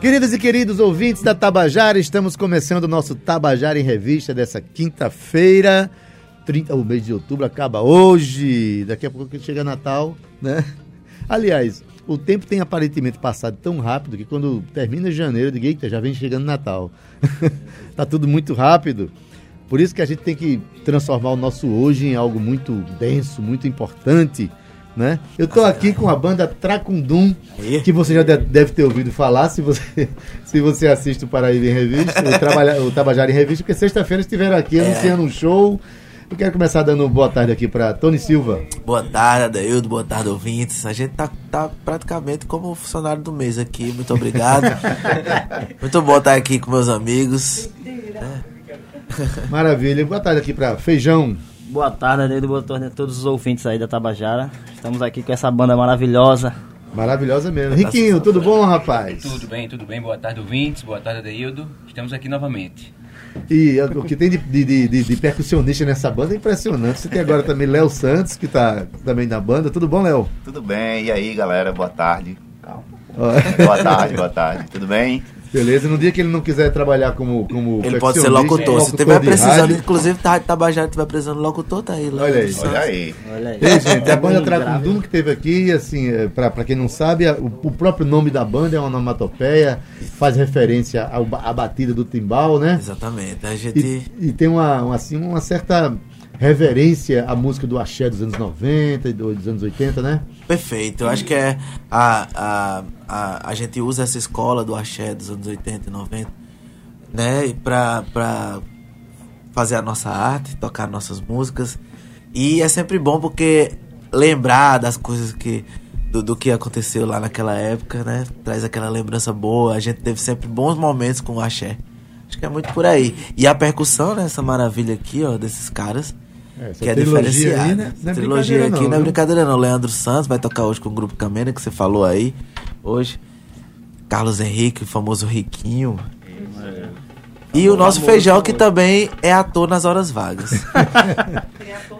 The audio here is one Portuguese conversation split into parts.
Queridas e queridos ouvintes da Tabajara, estamos começando o nosso Tabajara em Revista dessa quinta-feira. 30, o mês de outubro acaba hoje. Daqui a pouco chega Natal, né? Aliás, o tempo tem aparentemente passado tão rápido que quando termina janeiro, eita, já vem chegando Natal. tá tudo muito rápido. Por isso que a gente tem que transformar o nosso hoje em algo muito denso, muito importante né? Eu estou aqui com a banda Tracundum, que você já deve ter ouvido falar, se você, se você assiste o Paraíba em Revista, o, Trabalha, o Tabajara em Revista, porque sexta-feira estiveram aqui é. anunciando um show. Eu quero começar dando boa tarde aqui para Tony Silva. Boa tarde, Adeildo. Boa tarde, ouvintes. A gente tá, tá praticamente como funcionário do mês aqui. Muito obrigado. Muito bom estar aqui com meus amigos. Maravilha. Boa tarde aqui para Feijão. Boa tarde, Adeildo. Boa tarde a todos os ouvintes aí da Tabajara. Estamos aqui com essa banda maravilhosa. Maravilhosa mesmo. Riquinho, tudo bom, rapaz? Tudo bem, tudo bem. Boa tarde, ouvintes. Boa tarde, Adeildo. Estamos aqui novamente. E o que tem de, de, de, de, percussionista nessa banda é impressionante. Você tem agora também Léo Santos, que está também na banda. Tudo bom, Léo? Tudo bem. E aí, galera? Boa tarde. Calma. boa tarde, boa tarde. Tudo bem? Beleza, no dia que ele não quiser trabalhar como. como ele pode ser locutor. Se tiver precisando, inclusive, tá, Tabajara tiver precisando de locutor, tá aí. Lá Olha aí. Olha aí. Olha aí. Ei, gente, a banda Tracundum que teve aqui, assim, é, pra, pra quem não sabe, o, o próprio nome da banda é uma onomatopeia, faz referência ao, à batida do timbal, né? Exatamente. A gente... E, e tem uma, assim, uma certa reverência à música do axé dos anos 90 e dos anos 80, né? Perfeito. Eu acho que é a, a, a, a gente usa essa escola do axé dos anos 80 e 90, né? Pra, pra fazer a nossa arte, tocar nossas músicas. E é sempre bom porque lembrar das coisas que do, do, que aconteceu lá naquela época, né? Traz aquela lembrança boa. A gente teve sempre bons momentos com o axé. Acho que é muito por aí. E a percussão, né? Essa maravilha aqui, ó, desses caras. É, que é diferenciada. Aí, né? Não é trilogia aqui não, não é brincadeira não. Leandro Santos vai tocar hoje com o Grupo Camena, que você falou aí. Hoje. Carlos Henrique, o famoso Riquinho. É. E o nosso Feijão, que também é ator nas horas vagas. tem ator,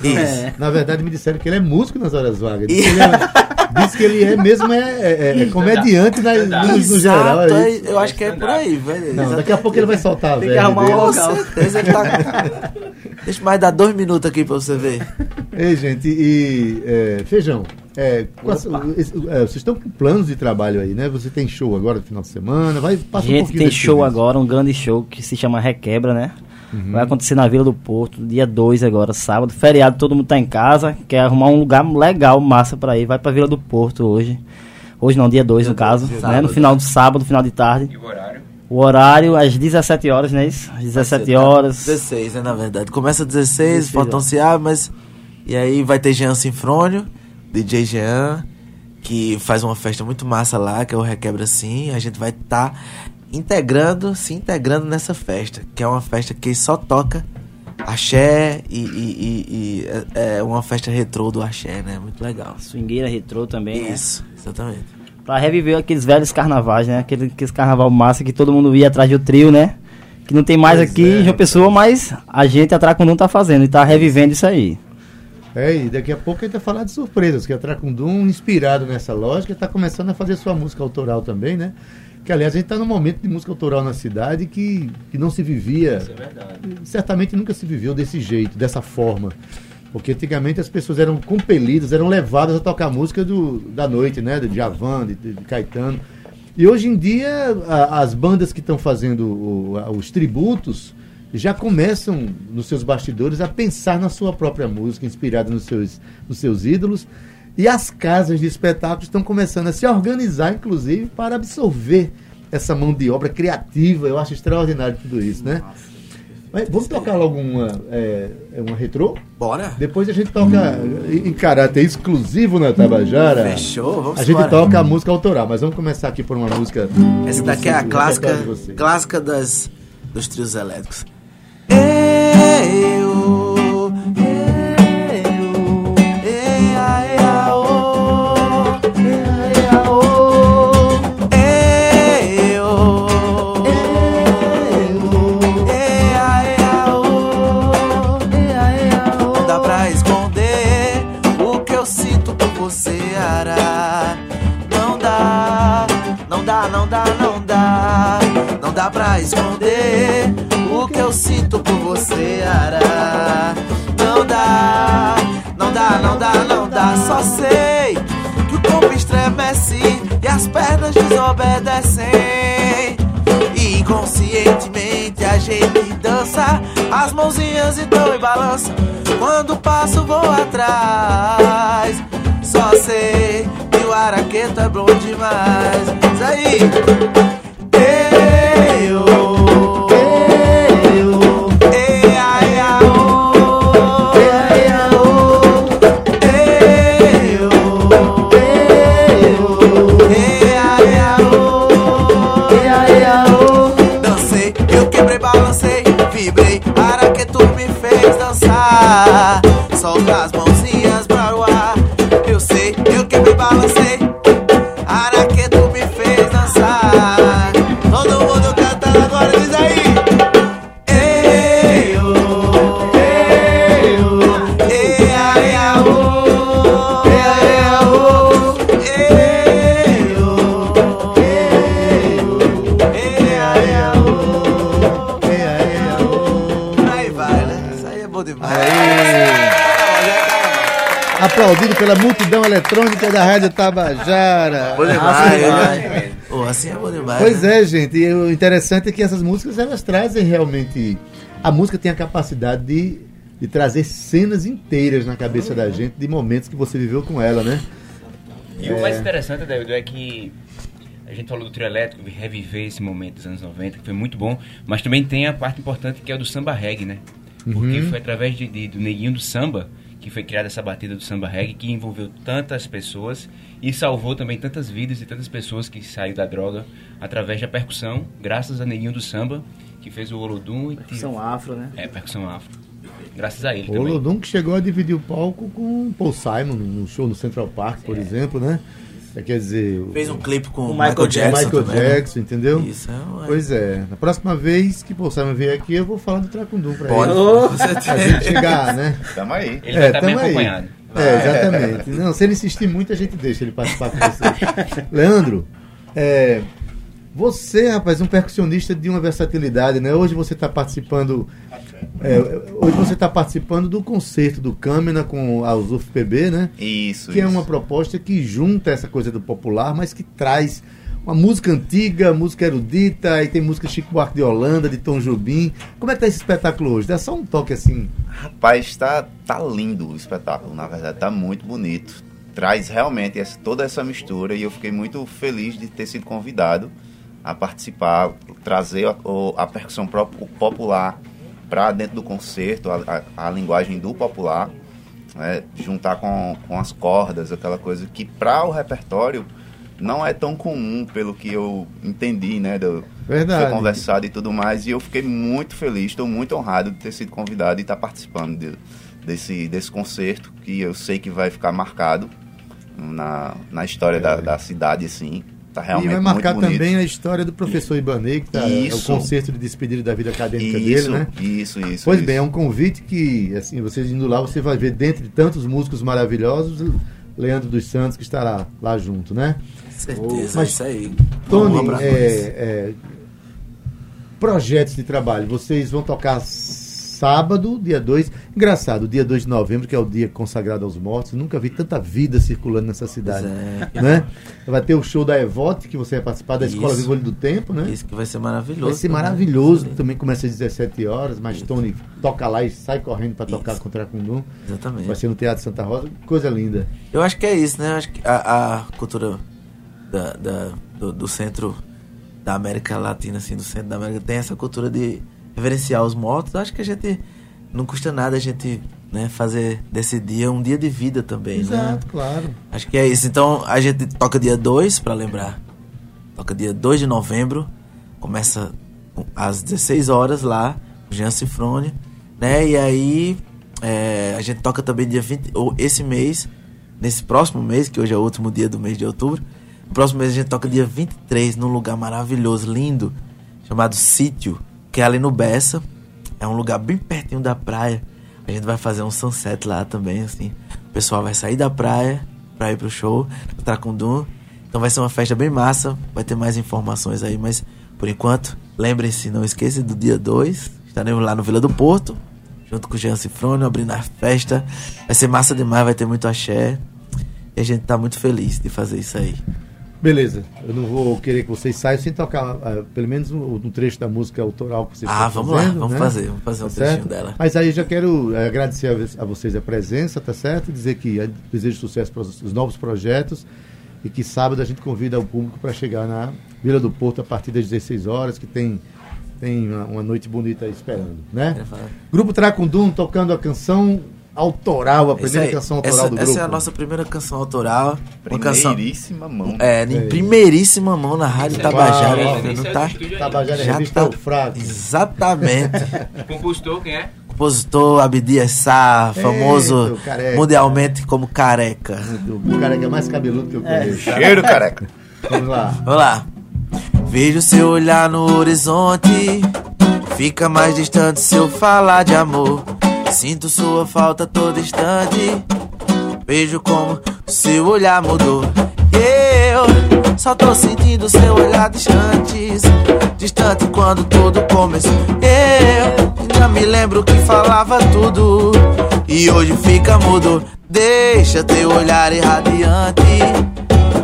tem Isso. É. Na verdade, me disseram que ele é músico nas horas vagas. Ele é, diz que ele é mesmo é, é, é comediante na, no, no, geral. É eu acho que é por aí, velho. Não, daqui a pouco ele vai soltar, velho. Tem que arrumar um local. certeza ele tá... Deixa mais dar dois minutos aqui pra você ver. Ei, gente, e é, feijão. É, quais, é, vocês estão com planos de trabalho aí, né? Você tem show agora no final de semana? Vai, passa gente, um tem show agora, um grande show que se chama Requebra, né? Uhum. Vai acontecer na Vila do Porto, dia 2 agora, sábado. Feriado, todo mundo tá em casa, quer arrumar um lugar legal, massa pra ir. Vai pra Vila do Porto hoje. Hoje não, dia 2 no caso, né? No final do sábado, final de tarde. E o horário? O horário às 17 horas, não é isso? Às 17 tá horas. 16, né, na verdade. Começa às 16, faltam se mas. E aí vai ter Jean Sinfrônio, DJ Jean, que faz uma festa muito massa lá, que é o Requebra Sim. A gente vai estar tá integrando, se integrando nessa festa, que é uma festa que só toca axé e, e, e, e é, é uma festa retrô do axé, né? Muito legal. Swingueira retrô também, né? Isso, né? exatamente. Pra reviver aqueles velhos carnavais, né? Aquele, aqueles carnaval massa que todo mundo ia atrás do trio, né? Que não tem mais pois aqui é, em João Pessoa, mas a gente, a Tracundum, tá fazendo e tá revivendo isso aí. É, e daqui a pouco a gente vai falar de surpresas, que a Tracundum, inspirado nessa lógica, está começando a fazer sua música autoral também, né? Que, aliás, a gente está num momento de música autoral na cidade que, que não se vivia. Isso é verdade. Certamente nunca se viveu desse jeito, dessa forma. Porque antigamente as pessoas eram compelidas, eram levadas a tocar música do, da noite, né? De Javan, de, de Caetano. E hoje em dia, a, as bandas que estão fazendo o, a, os tributos já começam, nos seus bastidores, a pensar na sua própria música, inspirada nos seus, nos seus ídolos. E as casas de espetáculos estão começando a se organizar, inclusive, para absorver essa mão de obra criativa. Eu acho extraordinário tudo isso, né? Nossa. Mas vamos tocar logo uma, é, é, uma retrô? Bora. Depois a gente toca em caráter exclusivo na Tabajara. Fechou, vamos A gente embora. toca a música autoral, mas vamos começar aqui por uma música. Essa daqui é a clássica, clássica das dos trios elétricos. Não dá, não dá, não dá. Não dá pra esconder sinto por você, Ara. Não dá, não dá, não dá, não dá. Só sei que o corpo estremece e as pernas desobedecem. E inconscientemente a gente dança, as mãozinhas então em balança. Quando passo, vou atrás. Só sei que o araqueto é bom demais. Isso aí. Aplaudido pela multidão eletrônica da Rádio Tabajara. Bom demais, né? Pô, assim é bom demais. Pois né? é, gente. E o interessante é que essas músicas elas trazem realmente. A música tem a capacidade de, de trazer cenas inteiras na cabeça da gente de momentos que você viveu com ela, né? E o mais interessante, David, é que a gente falou do trio elétrico, reviver esse momento dos anos 90, que foi muito bom, mas também tem a parte importante que é o do samba reggae, né? Porque foi através de, de- do neguinho do samba que foi criada essa batida do samba reggae que envolveu tantas pessoas e salvou também tantas vidas e tantas pessoas que saíram da droga através da percussão, graças a neguinho do samba que fez o Olodum e São afro, né? é percussão afro. Graças a ele O também. Lodum que chegou a dividir o palco com o Paul Simon no show no Central Park, por exemplo, né? É, quer dizer, o Fez um clipe com O Michael Michael, Jackson. Michael também, né? Jackson, entendeu? Isso é. Pois é. Na próxima vez que Paul Simon vier aqui, eu vou falar do Tracundum pra Pode. ele. Com Pra certeza. gente chegar, né? Tamo aí. Ele vai estar bem aí. acompanhado. É, exatamente. Não, se ele insistir muito, a gente deixa ele participar com você. Leandro, é, você, rapaz, um percussionista de uma versatilidade, né? Hoje você está participando. É, hoje você está participando do concerto do Câmara com a USUF PB, né? Isso, que é isso. uma proposta que junta essa coisa do popular, mas que traz uma música antiga, música erudita, aí tem música Chico Buarque de Holanda, de Tom Jobim. Como é que tá esse espetáculo hoje? Dá só um toque assim. Rapaz, tá, tá lindo o espetáculo, na verdade, tá muito bonito. Traz realmente essa- toda essa mistura e eu fiquei muito feliz de ter sido convidado a participar, trazer a, a percussão popular para dentro do concerto, a, a- a linguagem do popular, né, juntar com, com as cordas, aquela coisa que para o repertório não é tão comum, pelo que eu entendi, né, do, Verdade. foi conversado e tudo mais. E eu fiquei muito feliz, estou muito honrado de ter sido convidado e estar participando de- desse, desse concerto, que eu sei que vai ficar marcado na, na história da, da cidade, assim. Tá realmente e vai marcar também a história do professor Ibanei, que tá, é o concerto de despedida da vida acadêmica Isso, dele, né? isso, isso. Pois isso. bem, é um convite que, assim, vocês indo lá, você vai ver, dentre tantos músicos maravilhosos, Leandro dos Santos, que estará lá junto, né? Certeza, Mas, isso aí. Tony, é, é, projetos de trabalho. Vocês vão tocar sábado, dia 2. Engraçado, dia 2 de novembro, que é o dia consagrado aos mortos. Nunca vi tanta vida circulando nessa cidade. É. Né? Vai ter o show da Evote, que você vai participar da Escola Isso. Vivo Olho do Tempo, né? Isso que vai ser maravilhoso. Vai ser maravilhoso. Isso. Também começa às 17 horas, mas Tony toca lá e sai correndo para tocar Isso. contra a Cundum. Exatamente. Vai ser no Teatro Santa Rosa. Coisa linda. Eu acho que é isso, né? Eu acho que a, a cultura da, da- do, do centro da América Latina, assim, do centro da América, tem essa cultura de reverenciar os mortos. Acho que a gente não custa nada a gente né, fazer desse dia um dia de vida também, né? Exato, claro. Acho que é isso. Então a gente toca dia 2 para lembrar. Toca dia 2 de novembro. Começa às 16 horas lá, Jean Cifrone, né? E aí é, a gente toca também dia 20, ou esse mês, nesse próximo mês, que hoje é o último dia do mês de outubro. No próximo mês a gente toca dia 23 num lugar maravilhoso, lindo, chamado Sítio, que é ali no Bessa. É um lugar bem pertinho da praia. A gente vai fazer um sunset lá também, assim. O pessoal vai sair da praia pra ir pro show, pro Tracundum. Então vai ser uma festa bem massa. Vai ter mais informações aí, mas por enquanto, lembrem-se, não esqueçam do dia 2. Estaremos lá no Vila do Porto, junto com o Jean Cifrone, abrindo a festa. Vai ser massa demais, vai ter muito axé. E a gente tá muito feliz de fazer isso aí. Beleza, eu não vou querer que vocês saiam sem tocar uh, pelo menos um, um, trecho da música autoral que vocês Ah, vamos fazendo, lá, vamos né? fazer, vamos fazer um Tá trechinho certo? dela. Mas aí já quero uh, agradecer a, a vocês a presença, tá certo? Dizer que uh, desejo sucesso para os, os novos projetos e que sábado a gente convida o público para chegar na Vila do Porto a partir das 16 horas, que tem, tem uma, uma noite bonita aí esperando, né? Falar. Grupo Tracundum tocando a canção autoral, a primeira aí, canção autoral essa, do grupo. essa é a nossa primeira canção autoral. Uma canção. Primeiríssima mão. É, em primeiríssima mão na Rádio Tabajara. Uau, não é tá? Tabajara Já Revista tá- é o fraco. Exatamente. Compositor, quem é? Compositor Abdias Sá, famoso Eita, careca. mundialmente como careca. O que é mais cabeludo que eu conheço. tá? Cheiro, careca. Vamos lá. Vamos lá. Vejo seu olhar no horizonte, fica mais distante se eu falar de amor. Sinto sua falta todo instante. Vejo como seu olhar mudou. Eu só tô sentindo seu olhar distante. Distante quando tudo começou. Eu ainda me lembro que falava tudo. E hoje fica mudo. Deixa teu olhar irradiante.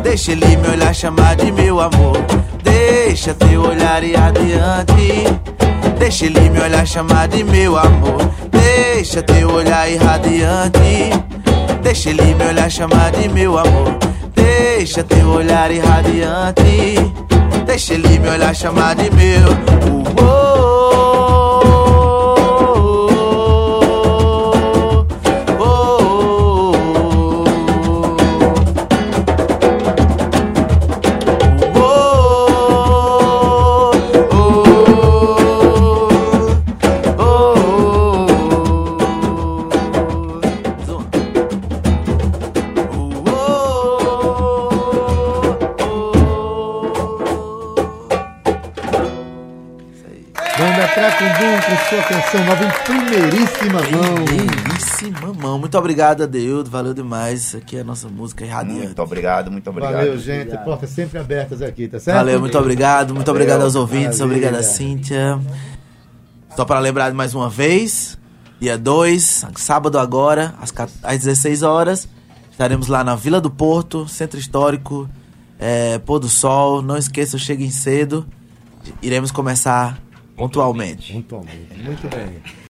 Deixa ele me olhar chamar de meu amor. Deixa teu olhar ir adiante. Deixa ele me olhar chamar de meu amor. Deixa teu olhar ir radiante. Deixa ele me olhar chamar de meu amor. Deixa teu olhar ir radiante. Deixa ele me olhar chamar de meu. Uh, sua canção nova em primeiríssima mão. Belíssima mão. Muito obrigado, Adeildo. Valeu demais. Isso aqui é a nossa música irradiante. Muito obrigado, muito obrigado. Valeu, gente. Portas sempre abertas aqui, tá certo? Valeu, muito obrigado. Muito obrigado aos ouvintes. Maravilha. Obrigado a Cíntia. Só para lembrar mais uma vez, dia 2, sábado agora, às, às 16 horas, estaremos lá na Vila do Porto, Centro Histórico, é, Pôr do Sol. Não esqueçam, cheguem cedo. Iremos começar pontualmente. Pontualmente. Muito bem.